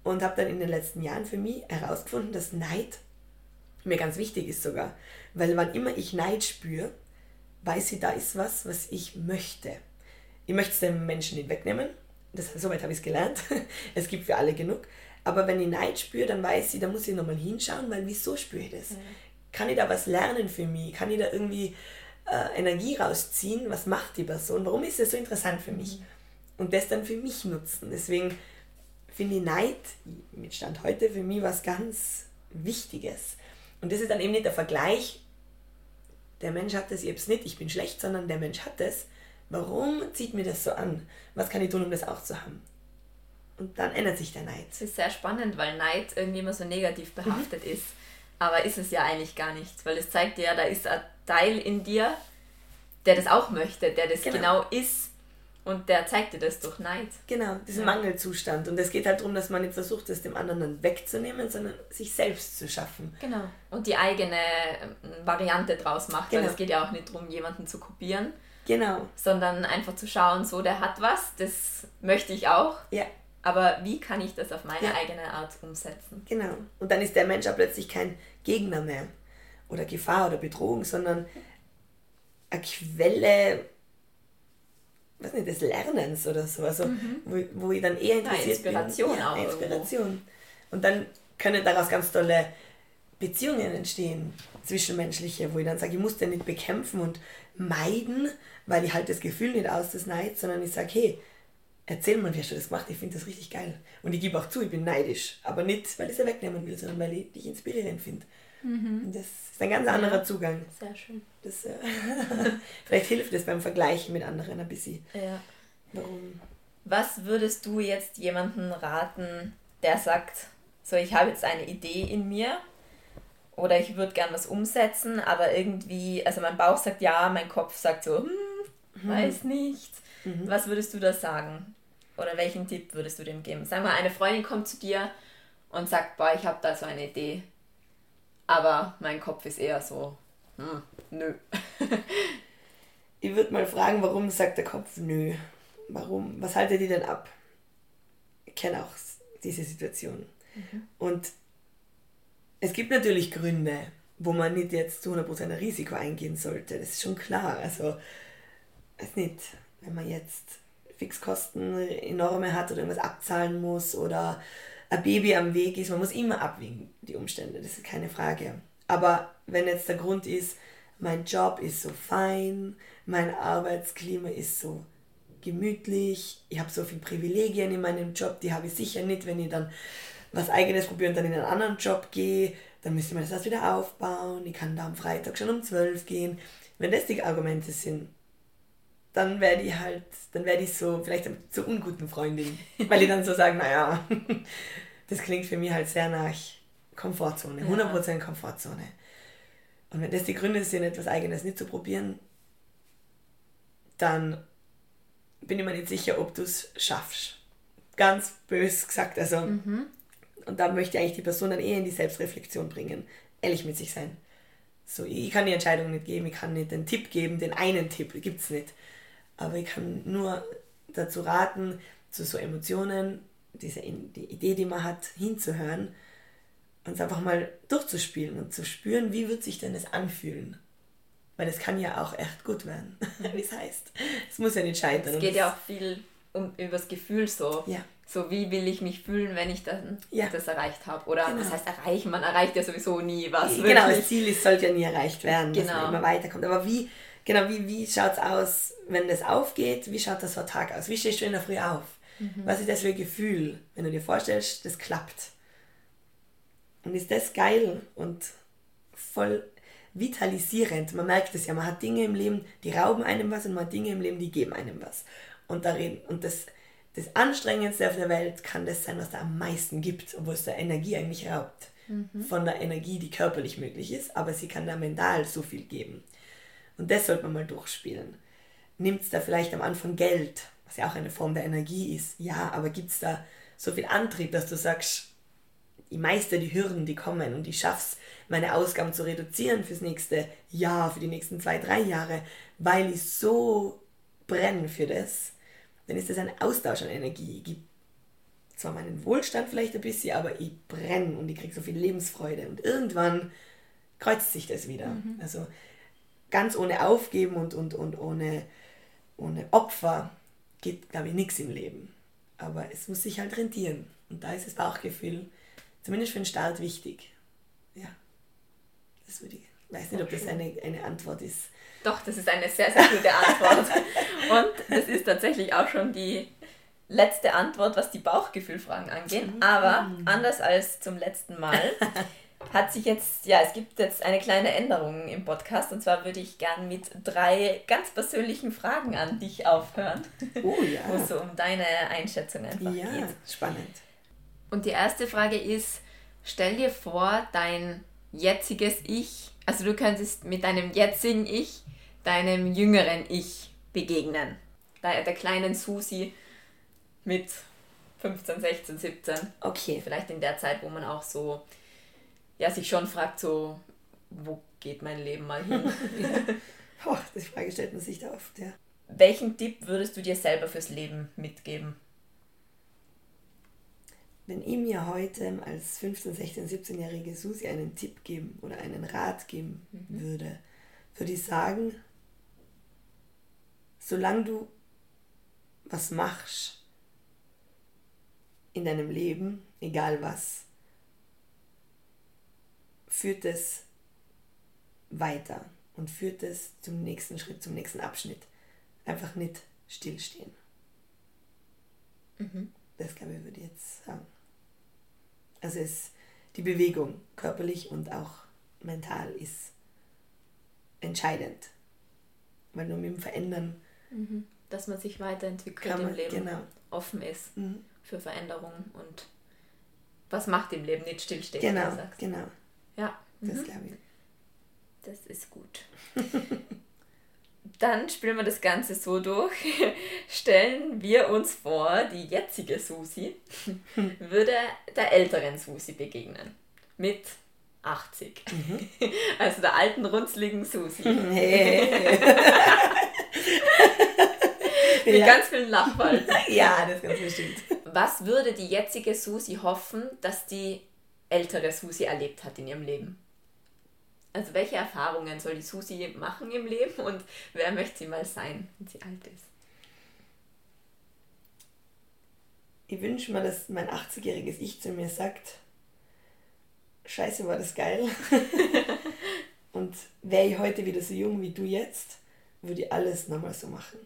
Und habe dann in den letzten Jahren für mich herausgefunden, dass Neid mir ganz wichtig ist sogar. Weil wann immer ich Neid spüre, weiß ich, da ist was, was ich möchte. Ich möchte es dem Menschen nicht wegnehmen. Das, soweit habe ich es gelernt. es gibt für alle genug. Aber wenn ich Neid spüre, dann weiß ich, da muss ich nochmal hinschauen, weil wieso spüre ich das? Mhm. Kann ich da was lernen für mich? Kann ich da irgendwie äh, Energie rausziehen? Was macht die Person? Warum ist das so interessant für mich? Mhm. Und das dann für mich nutzen. Deswegen finde ich Neid mit Stand heute für mich was ganz Wichtiges. Und das ist dann eben nicht der Vergleich, der Mensch hat das, ich hab's nicht, ich bin schlecht, sondern der Mensch hat das. Warum zieht mir das so an? Was kann ich tun, um das auch zu haben? Und dann ändert sich der Neid. Das ist sehr spannend, weil Neid irgendwie immer so negativ behaftet mhm. ist. Aber ist es ja eigentlich gar nichts, weil es zeigt dir ja, da ist ein Teil in dir, der das auch möchte, der das genau, genau ist und der zeigt dir das durch Neid. Genau, diesen ja. Mangelzustand. Und es geht halt darum, dass man nicht versucht, das dem anderen dann wegzunehmen, sondern sich selbst zu schaffen. Genau. Und die eigene ähm, Variante draus macht. Genau. Weil es geht ja auch nicht darum, jemanden zu kopieren. Genau. Sondern einfach zu schauen, so, der hat was, das möchte ich auch. Ja. Aber wie kann ich das auf meine ja. eigene Art umsetzen? Genau. Und dann ist der Mensch auch plötzlich kein Gegner mehr. Oder Gefahr oder Bedrohung, sondern eine Quelle weiß nicht, des Lernens oder so, also mhm. wo, wo ich dann eher interessiert ja, Inspiration bin. Ja, auch Inspiration. Irgendwo. Und dann können daraus ganz tolle Beziehungen entstehen, zwischenmenschliche, wo ich dann sage, ich muss den nicht bekämpfen und meiden, weil ich halt das Gefühl nicht aus des Neids, sondern ich sage, hey, erzähl mal, wie hast du das gemacht, ich finde das richtig geil. Und ich gebe auch zu, ich bin neidisch, aber nicht, weil ich es wegnehmen will, sondern weil ich dich inspirierend finde. Mhm. Das ist ein ganz anderer ja, Zugang. Sehr schön. Das, äh, vielleicht hilft es beim Vergleichen mit anderen ein bisschen. Ja. Warum? Was würdest du jetzt jemandem raten, der sagt, so ich habe jetzt eine Idee in mir oder ich würde gern was umsetzen, aber irgendwie, also mein Bauch sagt ja, mein Kopf sagt so, hm, mhm. weiß nicht. Mhm. Was würdest du da sagen? Oder welchen Tipp würdest du dem geben? Sag mal, eine Freundin kommt zu dir und sagt, boah, ich habe da so eine Idee. Aber mein Kopf ist eher so, hm, nö. ich würde mal fragen, warum sagt der Kopf nö? Warum? Was haltet ihr denn ab? Ich kenne auch diese Situation. Mhm. Und es gibt natürlich Gründe, wo man nicht jetzt zu 100% ein Risiko eingehen sollte. Das ist schon klar. Also, weiß nicht, wenn man jetzt Fixkosten enorme hat oder irgendwas abzahlen muss oder ein Baby am Weg ist, man muss immer abwägen, die Umstände, das ist keine Frage. Aber wenn jetzt der Grund ist, mein Job ist so fein, mein Arbeitsklima ist so gemütlich, ich habe so viele Privilegien in meinem Job, die habe ich sicher nicht, wenn ich dann was eigenes probiere und dann in einen anderen Job gehe, dann müsste man das erst wieder aufbauen, ich kann da am Freitag schon um 12 gehen. Wenn das die Argumente sind, dann werde ich halt, dann werde ich so vielleicht zur unguten Freundin, weil ich dann so sage, naja, das klingt für mich halt sehr nach Komfortzone, 100% Komfortzone. Und wenn das die Gründe sind, etwas Eigenes nicht zu probieren, dann bin ich mir nicht sicher, ob du es schaffst. Ganz bös gesagt. Also, Mhm. Und da möchte ich eigentlich die Person dann eher in die Selbstreflexion bringen. Ehrlich mit sich sein. So, ich kann die Entscheidung nicht geben, ich kann nicht den Tipp geben, den einen Tipp gibt es nicht. Aber ich kann nur dazu raten, zu so Emotionen, diese die Idee, die man hat, hinzuhören und es einfach mal durchzuspielen und zu spüren, wie wird sich denn das anfühlen. Weil es kann ja auch echt gut werden, wie es heißt. Es muss ja nicht scheitern. Es geht das- ja auch viel um übers Gefühl so. Ja. So wie will ich mich fühlen, wenn ich dann Ja. das erreicht habe. Oder Genau. was heißt erreichen? Man erreicht ja sowieso nie was. Genau, das. Ziel ist, sollte ja nie erreicht werden, dass Genau. man immer weiterkommt. Aber wie, genau, wie, wie schaut es aus, wenn das aufgeht? Wie schaut das so ein Tag aus? Wie stehst du in der Früh auf? Was ist das für ein Gefühl, wenn du dir vorstellst, das klappt? Und ist das geil und voll vitalisierend? Man merkt es ja, man hat Dinge im Leben, die rauben einem was und man hat Dinge im Leben, die geben einem was. Und, darin, und das, das Anstrengendste auf der Welt kann das sein, was da am meisten gibt, obwohl es der Energie eigentlich raubt. Von der Energie, die körperlich möglich ist, aber sie kann da mental so viel geben. Und das sollte man mal durchspielen. Nimmt es da vielleicht am Anfang Geld, was ja auch eine Form der Energie ist? Ja, aber gibt es da so viel Antrieb, dass du sagst, ich meister die Hürden, die kommen und ich schaff's, meine Ausgaben zu reduzieren fürs nächste Jahr, für die nächsten zwei, drei Jahre, weil ich so brenne für das, dann ist das ein Austausch an Energie. Ich gebe zwar meinen Wohlstand vielleicht ein bisschen, aber ich brenne und ich kriege so viel Lebensfreude und irgendwann kreuzt sich das wieder. Also ganz ohne Aufgeben und, und, und ohne, ohne Opfer geht, glaube ich, nichts im Leben. Aber es muss sich halt rentieren. Und da ist das Bauchgefühl, zumindest für den Start, wichtig. Ja. Das würde ich. Ich weiß nicht, ob das eine, eine Antwort ist. Doch, das ist eine sehr, sehr gute Antwort. Und das ist tatsächlich auch schon die letzte Antwort, was die Bauchgefühlfragen angeht. Aber anders als zum letzten Mal hat sich jetzt, ja, es gibt jetzt eine kleine Änderung im Podcast. Und zwar würde ich gern mit drei ganz persönlichen Fragen an dich aufhören, Oh wo ja. es so um deine Einschätzung einfach Ja, geht. spannend. Und die erste Frage ist, stell dir vor, dein jetziges Ich, also du könntest mit deinem jetzigen Ich, deinem jüngeren Ich begegnen. Der, der kleinen Susi mit 15, 16, 17. Okay. Vielleicht in der Zeit, wo man auch so, ja, sich schon fragt, so, wo geht mein Leben mal hin? Oh, die Frage stellt man sich da oft, ja. Welchen Tipp würdest du dir selber fürs Leben mitgeben? Wenn ich mir heute als 15, 16, 17-jährige Susi einen Tipp geben oder einen Rat geben würde, würde ich sagen, solange du was machst in deinem Leben, egal was, führt es weiter und führt es zum nächsten Schritt, zum nächsten Abschnitt. Einfach nicht stillstehen. Das glaube ich, würde ich jetzt sagen. Also es, die Bewegung, körperlich und auch mental, ist entscheidend. Weil nur mit dem Verändern Dass man sich weiterentwickelt kann im man, Leben, genau, offen ist. Mhm. für Veränderungen und was macht im Leben nicht stillstehen, genau, du sagst. genau, Ja, das mhm. glaube ich. das ist gut. Dann spielen wir das Ganze so durch. Stellen wir uns vor, die jetzige Susi würde der älteren Susi begegnen. Mit 80. Mhm. Also der alten, runzligen Susi. Hey. Mit ja. ganz vielen Lachfalten. ja, das ganz bestimmt. Was würde die jetzige Susi hoffen, dass die ältere Susi erlebt hat in ihrem Leben? Also welche Erfahrungen soll die Susi machen im Leben und wer möchte sie mal sein, wenn sie alt ist? Ich wünsche mir, dass mein 80-jähriges Ich zu mir sagt, scheiße, war das geil. und wäre ich heute wieder so jung wie du jetzt, würde ich alles nochmal so machen.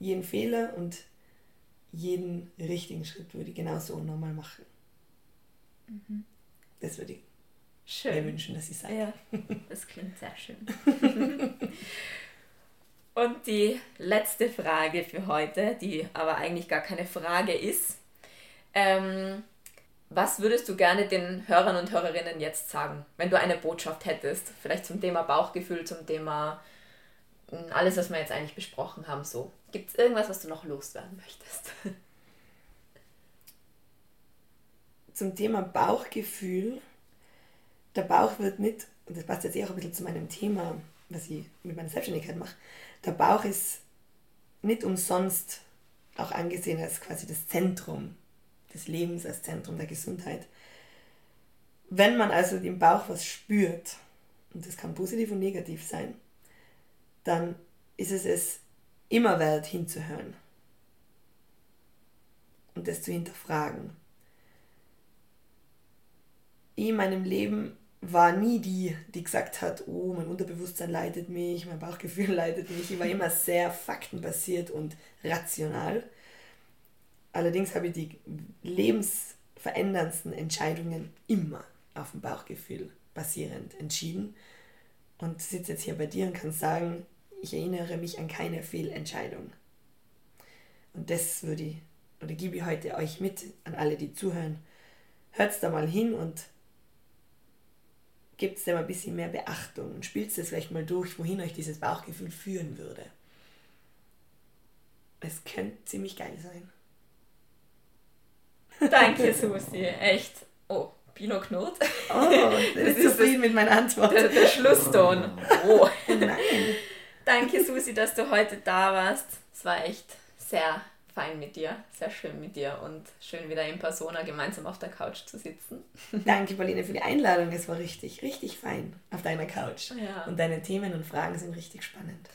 Jeden Fehler und jeden richtigen Schritt würde ich genauso nochmal machen. Das würde ich mir Schön. wünschen, dass ich sage. Ja, das klingt sehr schön. Und die letzte Frage für heute, die aber eigentlich gar keine Frage ist. Ähm, was würdest du gerne den Hörern und Hörerinnen jetzt sagen, wenn du eine Botschaft hättest? Vielleicht zum Thema Bauchgefühl, zum Thema alles, was wir jetzt eigentlich besprochen haben, so. Gibt es irgendwas, was du noch loswerden möchtest? Zum Thema Bauchgefühl. Der Bauch wird nicht, und das passt jetzt eh auch ein bisschen zu meinem Thema, was ich mit meiner Selbstständigkeit mache, der Bauch ist nicht umsonst auch angesehen als quasi das Zentrum des Lebens, als Zentrum der Gesundheit. Wenn man also im Bauch was spürt, und das kann positiv und negativ sein, dann ist es es immer wert hinzuhören und das zu hinterfragen. In meinem Leben war nie die, die gesagt hat, oh, mein Unterbewusstsein leitet mich, mein Bauchgefühl leitet mich. Ich war immer sehr faktenbasiert und rational. Allerdings habe ich die lebensveränderndsten Entscheidungen immer auf dem Bauchgefühl basierend entschieden und sitze jetzt hier bei dir und kann sagen, ich erinnere mich an keine Fehlentscheidung. Und das würde ich, oder gebe ich heute euch mit an alle, die zuhören. Hört da mal hin und gebt es dem ein bisschen mehr Beachtung und spielt es vielleicht mal durch, wohin euch dieses Bauchgefühl führen würde. Es könnte ziemlich geil sein. Danke, Susi. Echt. Oh, Pino Knot. Oh, das ist zufrieden mit meiner Antwort. Der, der Schlusston. Oh. Nein. Danke, Susi, dass du heute da warst. Es war echt sehr fein mit dir, sehr schön mit dir und schön wieder in Persona gemeinsam auf der Couch zu sitzen. Danke, Pauline, für die Einladung. Es war richtig, richtig fein auf deiner Couch. Ja. Und deine Themen und Fragen sind richtig spannend.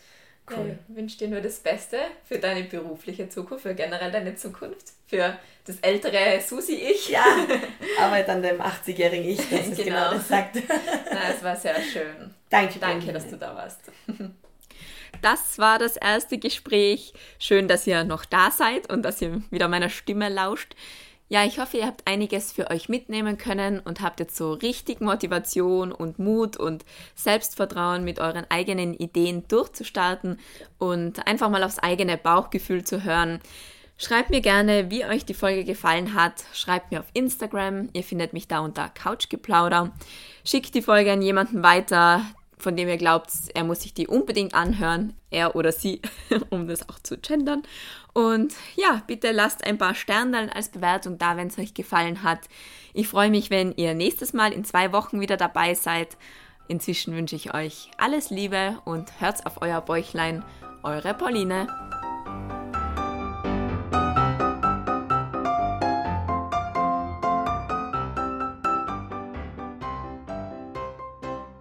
Cool. Ja, ich wünsche dir nur das Beste für deine berufliche Zukunft, für generell deine Zukunft, für das ältere Susi-Ich. Ja, Arbeit an dem 80-jährigen Ich, das genau. genau das sagt. Na, es war sehr schön. Danke, Danke, dass du da warst. Das war das erste Gespräch. Schön, dass ihr noch da seid und dass ihr wieder meiner Stimme lauscht. Ja, ich hoffe, ihr habt einiges für euch mitnehmen können und habt jetzt so richtig Motivation und Mut und Selbstvertrauen mit euren eigenen Ideen durchzustarten und einfach mal aufs eigene Bauchgefühl zu hören. Schreibt mir gerne, wie euch die Folge gefallen hat. Schreibt mir auf Instagram. Ihr findet mich da unter Couchgeplauder. Schickt die Folge an jemanden weiter, von dem ihr glaubt, er muss sich die unbedingt anhören, er oder sie, um das auch zu gendern. Und ja, bitte lasst ein paar Sterne als Bewertung da, wenn es euch gefallen hat. Ich freue mich, wenn ihr nächstes Mal in zwei Wochen wieder dabei seid. Inzwischen wünsche ich euch alles Liebe und hört auf euer Bäuchlein. Eure Pauline.